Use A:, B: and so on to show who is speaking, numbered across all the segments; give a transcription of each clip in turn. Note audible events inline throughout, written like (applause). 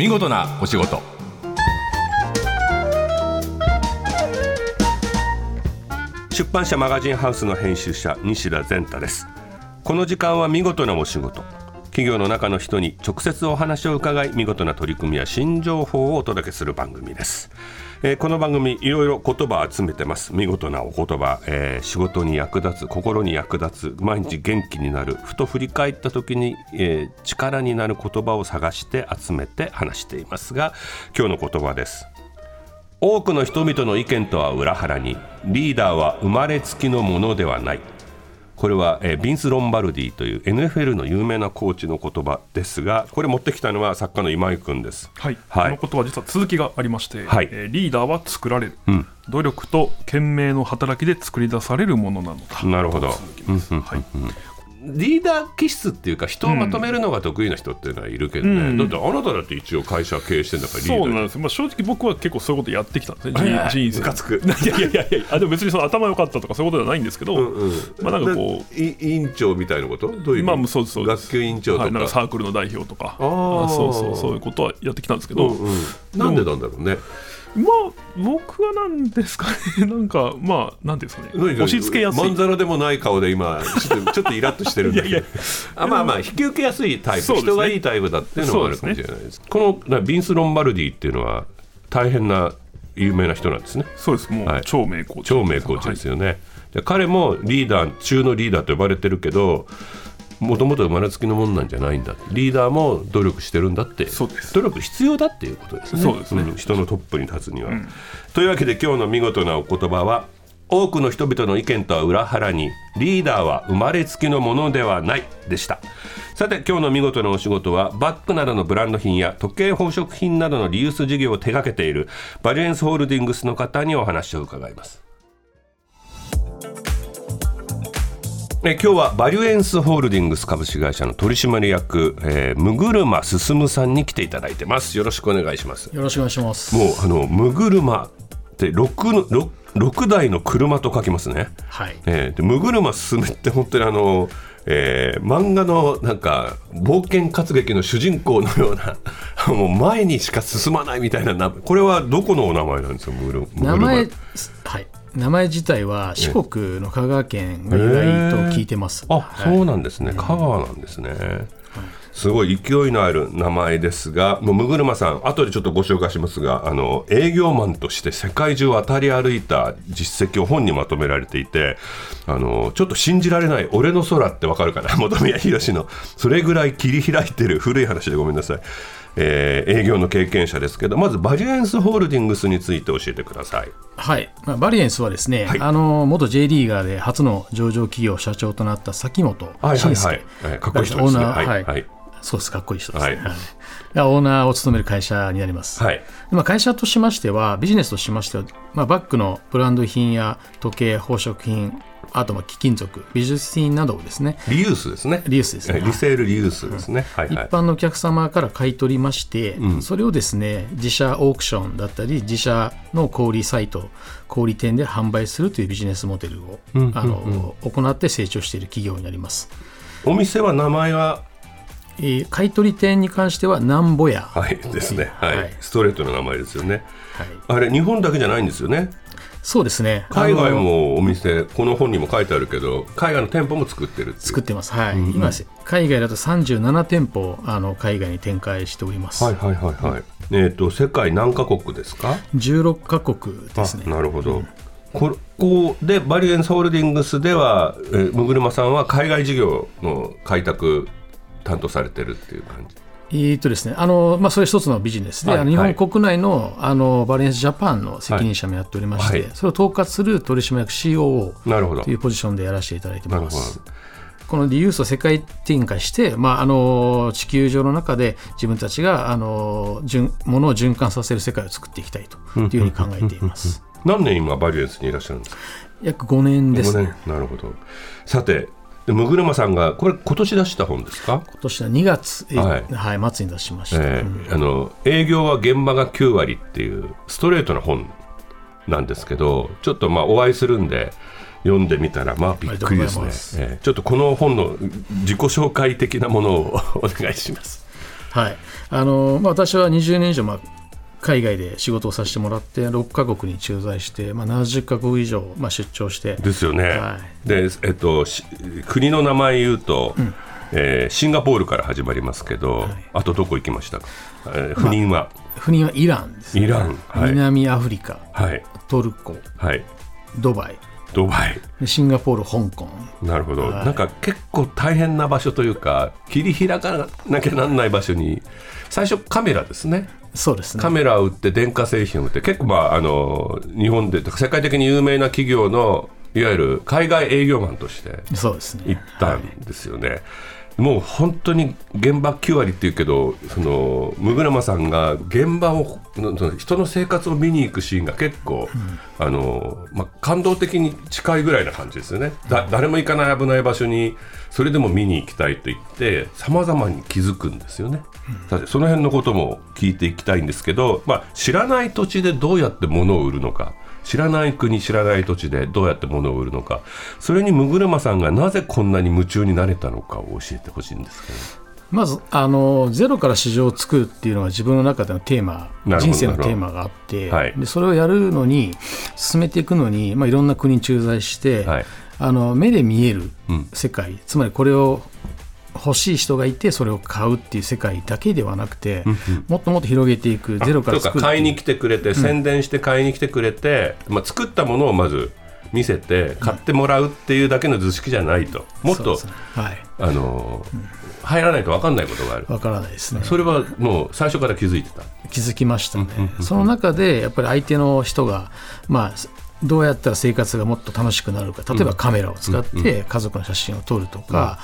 A: 見事なお仕事。
B: 出版社マガジンハウスの編集者西田善太です。この時間は見事なお仕事。企業の中の人に直接お話を伺い見事な取り組みや新情報をお届けする番組です、えーこの番組いろいろ言葉を集めてます。見事なお言葉、えー仕事に役立つ心に役立つ毎日元気になる。ふと振り返った時に、えー力になる言葉を探して集めて話していますが今日の言葉です。多くの人々の意見とは裏腹にリーダーは生まれつきのものではない。これは、えービンス・ロンバルディという NFL の有名なコーチの言葉ですがこれ持ってきたのは作家の今井君です。
C: はい、
B: はい。
C: この言葉実は続きがありまして、
B: はい。
C: えーリーダーは作られる、
B: ん。
C: 努力と懸命の働きで作り出されるものなのだ。
B: なるほど。
C: 続きです。はい
B: リーダー気質っていうか人をまとめるのが得意な人っていうのはいるけどね、
C: うん。
B: だってあなただって一応会社経営してんだからリーダー。
C: そうなんです。よ、まあ、正直僕は結構そういうことやってきたんですね、
B: ええ
C: 人人生
B: ムカつく。
C: いやいやいやいやあでも別にその頭良かったとかそういうことではないんですけど、
B: うん
C: まあなんかこう
B: 委員長みたいなこと？どういう
C: まあそうそう
B: 学級委員長とか、
C: はい、なんかサークルの代表とか。
B: あ
C: そうそうそういうことはやってきたんですけど、
B: うんうん、なんでなんだろうね
C: まあ僕はなんですかね。(laughs) なんかまあなんですかね。
B: 何
C: 押し付けやすい。
B: まんざらでもない顔で今ちょっと (laughs) ちょっとイラッとしてるんだけど。
C: いやいや。
B: あまあまあ引き受けやすいタイプ、
C: ね。
B: 人がいいタイプだっていうのもあるかもしれないです。このなビンス・ロンバルディっていうのは大変な有名な人なんですね。
C: そうです。もう、
B: はい。
C: 超名コーチ
B: 超名コーチですよね、で彼もリーダー中のリーダーと呼ばれてるけどもともと生まれつきのものなんじゃないんだリーダーも努力してるんだって。
C: そうです。
B: 努力必要だっていうことですね。
C: そうですね。
B: ん。人のトップに立つには、というわけで今日の見事なお言葉は多くの人々の意見とは裏腹にリーダーは生まれつきのものではないでした。さて今日の見事なお仕事はバッグなどのブランド品や時計宝飾品などのリユース事業を手掛けているバリエンスホールディングスの方にお話を伺いますえ今日はバリュエンスホールディングス株式会社の取締役、えー、む車進さんに来ていただいてますよろしくお願いします
D: よろしくお願いします。
B: もうあのむ車って6の 6, 6台の車と書きますね、
D: はい。
B: えー、でむ車進って本当にあのえー漫画のなんか冒険活劇の主人公のような (laughs) もう前にしか進まないみたいななこれはどこのお名前なんですか
D: 名前、はい。名前自体は四国の香川県が由来と聞いてます。
B: あ、
D: はい
B: そうなんですね。香川なんですね。すごい勢いのある名前ですが、もうむぐるまさん、後でちょっとご紹介しますが、あの営業マンとして世界中渡り歩いた実績を本にまとめられていて、あのちょっと信じられない俺の空ってわかるかな、(laughs) 本宮宏のそれぐらい切り開いてる古い話でごめんなさい。えー営業の経験者ですけど、まずバリエンスホールディングスについて教えてください。
D: はい。まあ、バリエンスはですね、
B: はい
D: あの、元 J リーガーで初の上場企業社長となった崎本
B: はいはい
D: 慎介
B: はい。えーかっこいい人ですね。
D: オーナーはい
B: はいはい
D: そうです、かっこいい人ですね。
B: はい
D: オーナーを務める会社になります。
B: はい。
D: まあ、会社としましては、ビジネスとしましては、まあ、バッグのブランド品や時計、宝飾品、あとまあ貴金属、美術品などをですね、
B: リユースですね。
D: リユースですね
B: えリセールリユースですね。はい
D: 一
B: はい。
D: 般のお客様から買い取りまして、それをですね自社オークションだったり自社の小売サイト小売店で販売するというビジネスモデルを、あの行って成長している企業になります、
B: お店は名前は、
D: えー買い取り店に関してはなんぼや、
B: はいですね、はい。
D: はい。
B: ストレートの名前ですよね。
D: はい。
B: あれ、日本だけじゃないんですよね。
D: そうですね。
B: 海外もお店、この本にも書いてあるけど、海外の店舗も作ってるって
D: 作ってます、はい。今海外だと37店舗あの海外に展開しております、
B: はいはいはいはい。えっ、と、世界何カ国ですか
D: ？16カ国ですね。
B: あなるほど。ここでバリエンスホールディングスでは、えー、むぐるまさんは海外事業の開拓担当されてるっていう感じ。
D: えーとですね、あのまあ、それ一つのビジネスで、
B: はい
D: あの日
B: はい
D: 本国内のあのバレンスジャパンの責任者もやっておりまして、
B: はいはい
D: それを統括する取締役 COO
B: なるほど
D: というポジションでやらせていただいて。ます。このリユースを世界展開して、まあ、あの地球上の中で自分たちがあの循物を循環させる世界を作っていきたいというふうに考えています。
B: 何年今バリエンスにいらっしゃるんですか？
D: 約5年です
B: 5
D: ね。
B: 年なるほどさてでむぐるまさんがこれ今年出した本ですか、
D: 今年は2月、え
B: はい。
D: はい末に出しました。
B: えーあの営業は現場が9割っていうストレートな本なんですけどちょっとまあお会いするんで読んでみたらまあびっくりですね。
D: す。
B: えーちょっとこの本の自己紹介的なものをお願いします。
D: はい。あのまあ、私は20年以上、まあ、海外で仕事をさせてもらって6カ国に駐在して、まあ、70カ国以上、まあ、出張して。
B: ですよね、はい、でえっと、国の名前言うと、うん、えー、シンガポールから始まりますけど、はい、あとどこ行きました？か、えー、不妊は、ま
D: あ、不妊はイランです、
B: ね、イラン、
D: はい、南アフリカ、
B: はい、
D: トルコ、
B: はい、
D: ドバイ。
B: ドバイ。
D: シンガポール、香港。
B: なるほど、はい、なんか結構大変な場所というか切り開かなきゃなんない場所に最初カメラですね
D: そうですね。
B: カメラを売って電化製品を売って結構まああの日本で世界的に有名な企業のいわゆる海外営業マンとして行ったんですよね。もう本当に現場9割っていうけどその六車さんが現場を人の生活を見に行くシーンが結構、うん、あのまあ、感動的に近いぐらいな感じですよね、だ誰も行かない危ない場所にそれでも見に行きたいと言ってさまざまに気づくんですよね、うん、その辺のことも聞いていきたいんですけど、まあ、知らない土地でどうやって物を売るのか知らない国知らない土地でどうやって物を売るのか。それに六車さんがなぜこんなに夢中になれたのかを教えてほしいんですけど、
D: まずあのゼロから市場を作るっていうのは自分の中でのテーマ人生のテーマがあって、はい、でそれをやるのに進めていくのに、まあ、いろんな国に駐在して、はい、あの目で見える世界、うん、つまりこれを欲しい人がいてそれを買うっていう世界だけではなくて、うんうん、もっともっと広げていくゼロから作
B: る買いに来てくれて、宣伝して買いに来てくれて、まあ、作ったものをまず見せて買ってもらうっていうだけの図式じゃないと、もっと、ね、はい、あの、うん、入らないと分かんないことがある。
D: 分からないですね。
B: それはもう最初から気づいてた？
D: 気づきましたね、その中でやっぱり相手の人がまあどうやったら生活がもっと楽しくなるか。例えばカメラを使って家族の写真を撮るとか、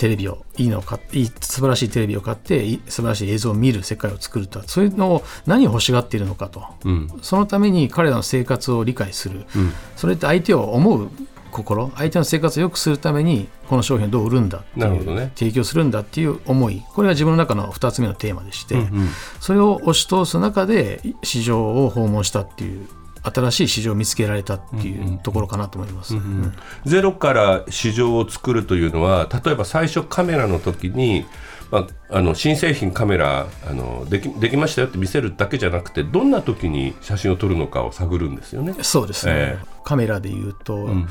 D: テレビをいいのを買いい素晴らしいテレビを買って素晴らしい映像を見る世界を作るとそういうのを何を欲しがっているのかと、うん、そのために彼らの生活を理解する、うん、それって相手を思う心相手の生活を良くするためにこの商品をどう売るんだっていう、ね、提供するんだっていう思い。これが自分の中の2つ目のテーマでして、うんうん、それを押し通す中で市場を訪問したっていう新しい市場を見つけられたっていうところかなと思います、うんうんうん、
B: ゼロから市場を作るというのは例えば最初カメラの時に、まあ、あの新製品カメラあのできできましたよって見せるだけじゃなくてどんな時に写真を撮るのかを探るんですよね。
D: そうですね、えー、カメラでいうと、うん、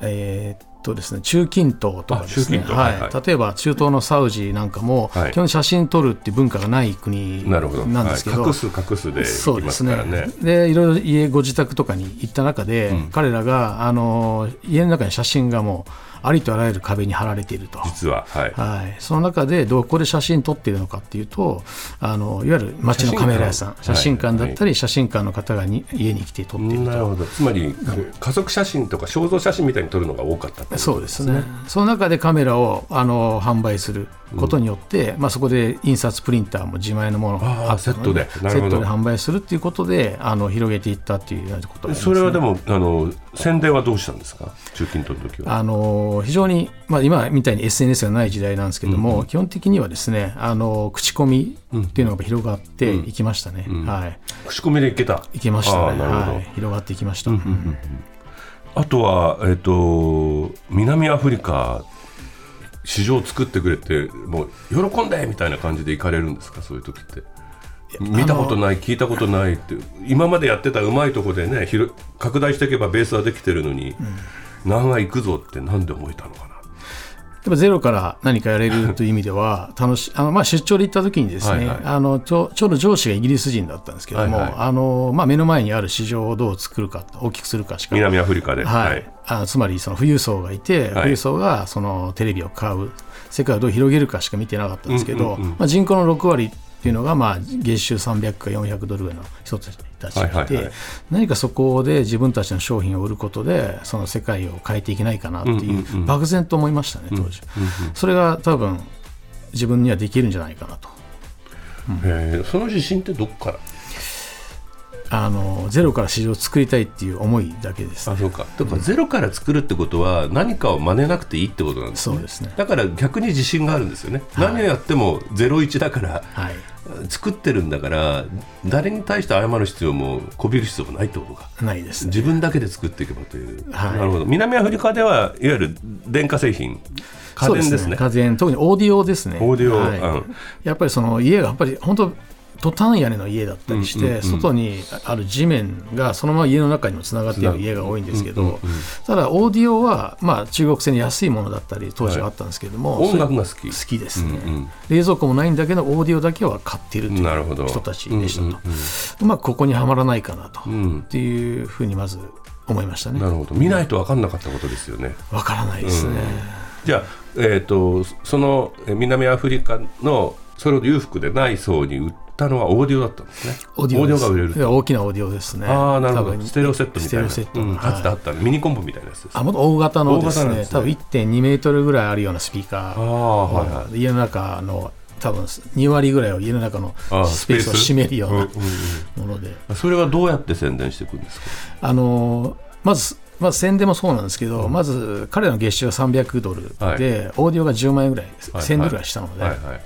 D: えーとですね、中近東とかですね、はい、はい、例えば中東のサウジなんかも、はい、基本写真撮るっていう文化がない国なんですけど、
B: ど隠す隠すで、
D: そうですね。でいろいろ家ご自宅とかに行った中で、うん、彼らがあの家の中に写真がもうありとあらゆる壁に貼られていると。
B: 実は、はい、
D: はい、その中でどこで写真撮っているのかっていうとあのいわゆる街のカメラ屋さん。写真館だったり、写真館の方がに家に来て撮っていると。なるほど。
B: つまり、家族写真とか肖像写真みたいに撮るのが多かった、
D: ね、そうですね。その中でカメラをあの販売することによって、うん、まあ、そこで印刷プリンターも自前のもの
B: をセットで。
D: セットで販売するっていうことであの広げていったっていうようなこと、
B: ね、それはでもあの宣伝はどうしたんですか？中近東の時は。
D: あの非常に、まあ、今みたいに SNS がない時代なんですけども、うん、基本的にはですねあの口コミっていうのが広がっていきましたね、うん、はい、
B: 口コミでいけた。
D: いけましたね。はい、広がっていきました、
B: あとは、えーと南アフリカ市場を作ってくれてもう喜んでみたいな感じで行かれるんですか？そういう時って。見たことない聞いたことないって今までやってたうまいとこでね拡大していけばベースはできてるのに、うん、何が行くぞってなんで思えたのかな？
D: やっぱゼロから何かやれるという意味では (laughs) 楽しあの、まあ、出張で行った時にですね、はいはい、あのちょちょうど上司がイギリス人だったんですけども、はいはい、あのまあ、目の前にある市場をどう作るか大きくするかしか。
B: 南アフリカで、
D: はい、はい、あつまりその富裕層がいて、富裕層がそのテレビを買う。世界をどう広げるかしか見てなかったんですけど、うんうんうん、まあ、人口の6割っていうのが、まあ、月収300か400ドルぐらいの人たちたちがいて、はいはいはい、何かそこで自分たちの商品を売ることでその世界を変えていけないかなっていう、漠然と思いましたね当時、うんうん。うん、それが多分自分にはできるんじゃないかなと、
B: うん、えその自信ってどこから？
D: あのゼロから市場を作りたいっていう思いだけです、
B: ね、あそうか。だからゼロから作るってことは何かを真似なくていいってことなんですね。
D: そうですね。
B: だから逆に自信があるんですよね、はい、何をやってもゼロ一だから、はい、作ってるんだから誰に対して謝る必要もこびる必要もないってことか。
D: ないです、
B: ね、自分だけで作っていけばという、はい、なるほど。南アフリカではいわゆる電化製品。家電ですね。
D: 家電特にオーディオですね。
B: オーディオ、
D: はい。
B: うん、
D: やっぱりその家がやっぱり本当トタン屋根の家だったりして、うんうんうん、外にある地面がそのまま家の中にもつながっている家が多いんですけど、うんうんうん、ただオーディオは、まあ、中国製に安いものだったり当時はあったんですけれども、
B: はい、音楽が好き。
D: 好きですね、うんうん、冷蔵庫もないんだけどオーディオだけは買っているという人たちでしたと、うんうんうん、うまくここにはまらないかなと、うん、っていうふうにまず思いましたね。
B: なるほど。見ないと分かんなかったことですよね。
D: 分からないですね、
B: じゃあ、えーと、その南アフリカのそれを裕福でない層に売ったのはオーディオだったんですね。
D: オーディオが売れる。大きなオーディオですね。
B: ああ、なるほど。ステレオセットみたいな。ステレオセット。うん、あったあった。ミニコンポみたいなやつです。
D: あ、もっと大型のですね。多分1.2メートルぐらいあるようなスピーカー。ああ、はいはい。家の中の多分2割ぐらいを家の中のスペースを占めるようなもので、
B: それはどうやって宣伝していくんですか？
D: あのまずまあ、宣伝もそうなんですけど、うん、まず彼の月収が300ドルで、はい、オーディオが10万円ぐらい、1000ドルぐらいしたので、はいはい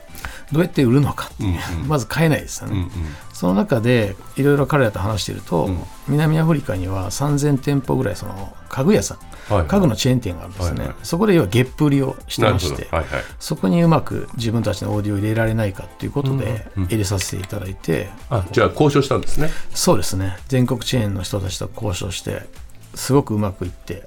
D: どうやって売るのかっていう、うんうん、まず買えないですよね、うんうん、その中でいろいろ彼らと話していると、うん、南アフリカには3000店舗ぐらいその家具屋さん、はいはい、家具のチェーン店があるんですね、はいはい、そこで要はゲップ売りをしてまして、はいはい、そこにうまく自分たちのオーディオを入れられないかということで入れさせていただいて、
B: うんうん、あじゃあ交渉したんですね。
D: そうですね。全国チェーンの人たちと交渉してすごくうまくいって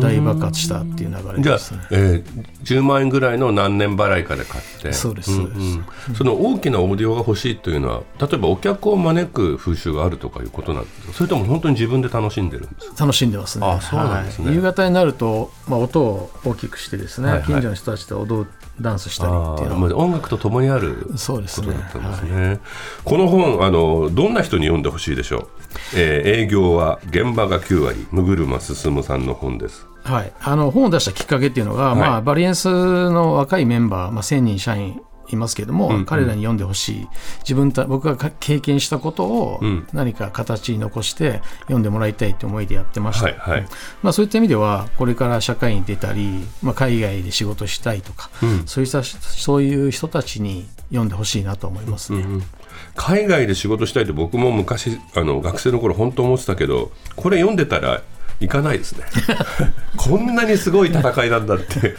D: 大爆発したっていう流れですね。
B: じゃあ、えー、10万円ぐらいの何年払いかで買って。
D: そうです、うん
B: うん、その大きなオーディオが欲しいというのは例えばお客を招く風習があるとかいうことなんですか？それとも本当に自分で楽しんでるんです
D: 楽しんでますね。
B: あそうなんですね、
D: はい、夕方になると、まあ、音を大きくしてですね、はい。はい、近所の人たちと踊ダンスしたりっていうの。
B: 音楽とともにあることだったんですね、ねはい、この本あのどんな人に読んでほしいでしょう、えー、営業は現場が9割六車進さんの本です。
D: はい、あの本を出したきっかけっていうのが、はい、まあ、バリエンスの若いメンバー、まあ、1000人社員いますけども、うんうん、彼らに読んでほしい。自分た僕が経験したことを何か形に残して読んでもらいたいという思いでやってました、はいはい、まあ、そういった意味ではこれから社会に出たり、まあ、海外で仕事したいとか、うん、そういったそういう人たちに読んでほしいなと思いますね。うんうん。
B: 海外で仕事したいと僕も昔あの学生の頃本当思ってたけどこれ読んでたら行かないですね。(laughs) こんなにすごい戦いなんだって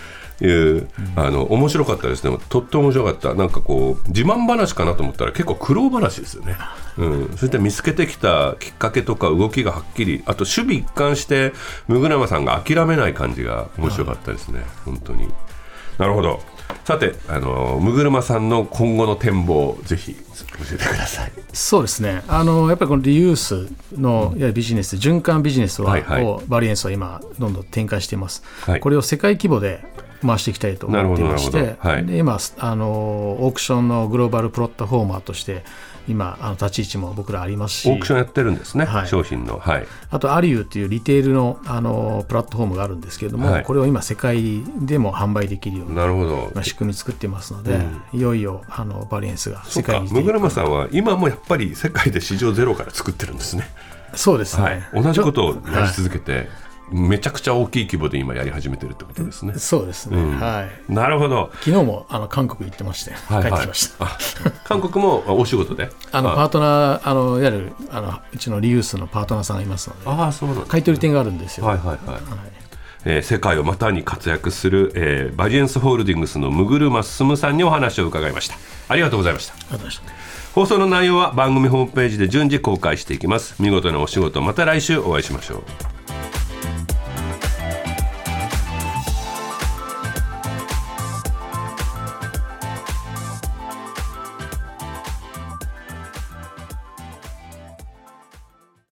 B: いう、あの面白かったですね。とっても面白かった。なんかこう自慢話かなと思ったら結構苦労話ですよね、うん、そして見つけてきたきっかけとか動きがはっきりあと守備一貫してムラマさんが諦めない感じが面白かったですね、本当に。なるほどさてあのムグルマさんの今後の展望ぜひ教えてください。
D: そうですね。あのやっぱりこのリユースのやビジネス循環ビジネスは、はいはい、をバリエンスは今どんどん展開しています、はい、これを世界規模で回していきたいと思っていまして、はい、で今あのオークションのグローバルプロットフォーマーとして今あの立ち位置も僕らありますし。
B: オークションやってるんですね、はい、商品の、はい、
D: あとアリューっていうリテールのあのプラットフォームがあるんですけれども、はい、これを今世界でも販売できるようなるほど、まあ、仕組み作ってますので、うん、いよいよあのバリエンスが世界に
B: ムグラマさんは今もやっぱり世界で市場ゼロから作ってるんですね。
D: そうですね、
B: 同じことをやり続けて、めちゃくちゃ大きい規模で今やり始めてるってことですね。
D: そうですね。うん、は
B: い。なるほど。
D: 昨日もあの韓国行ってまして、はいはい、帰ってきました。
B: 韓国もお仕事で？
D: あのパートナーあのいわゆるあのうちのリユースのパートナーさんがいますので、
B: あそうなん、ね、
D: 買取店があるんですよ。
B: はいはいはい。はいえー、世界を股に活躍する、えー、バリエンスホールディングスのムグルマ進さんにお話を伺いましたありがとうございました放送の内容は番組ホームページで順次公開していきます見事なお仕事また来週お会いしましょう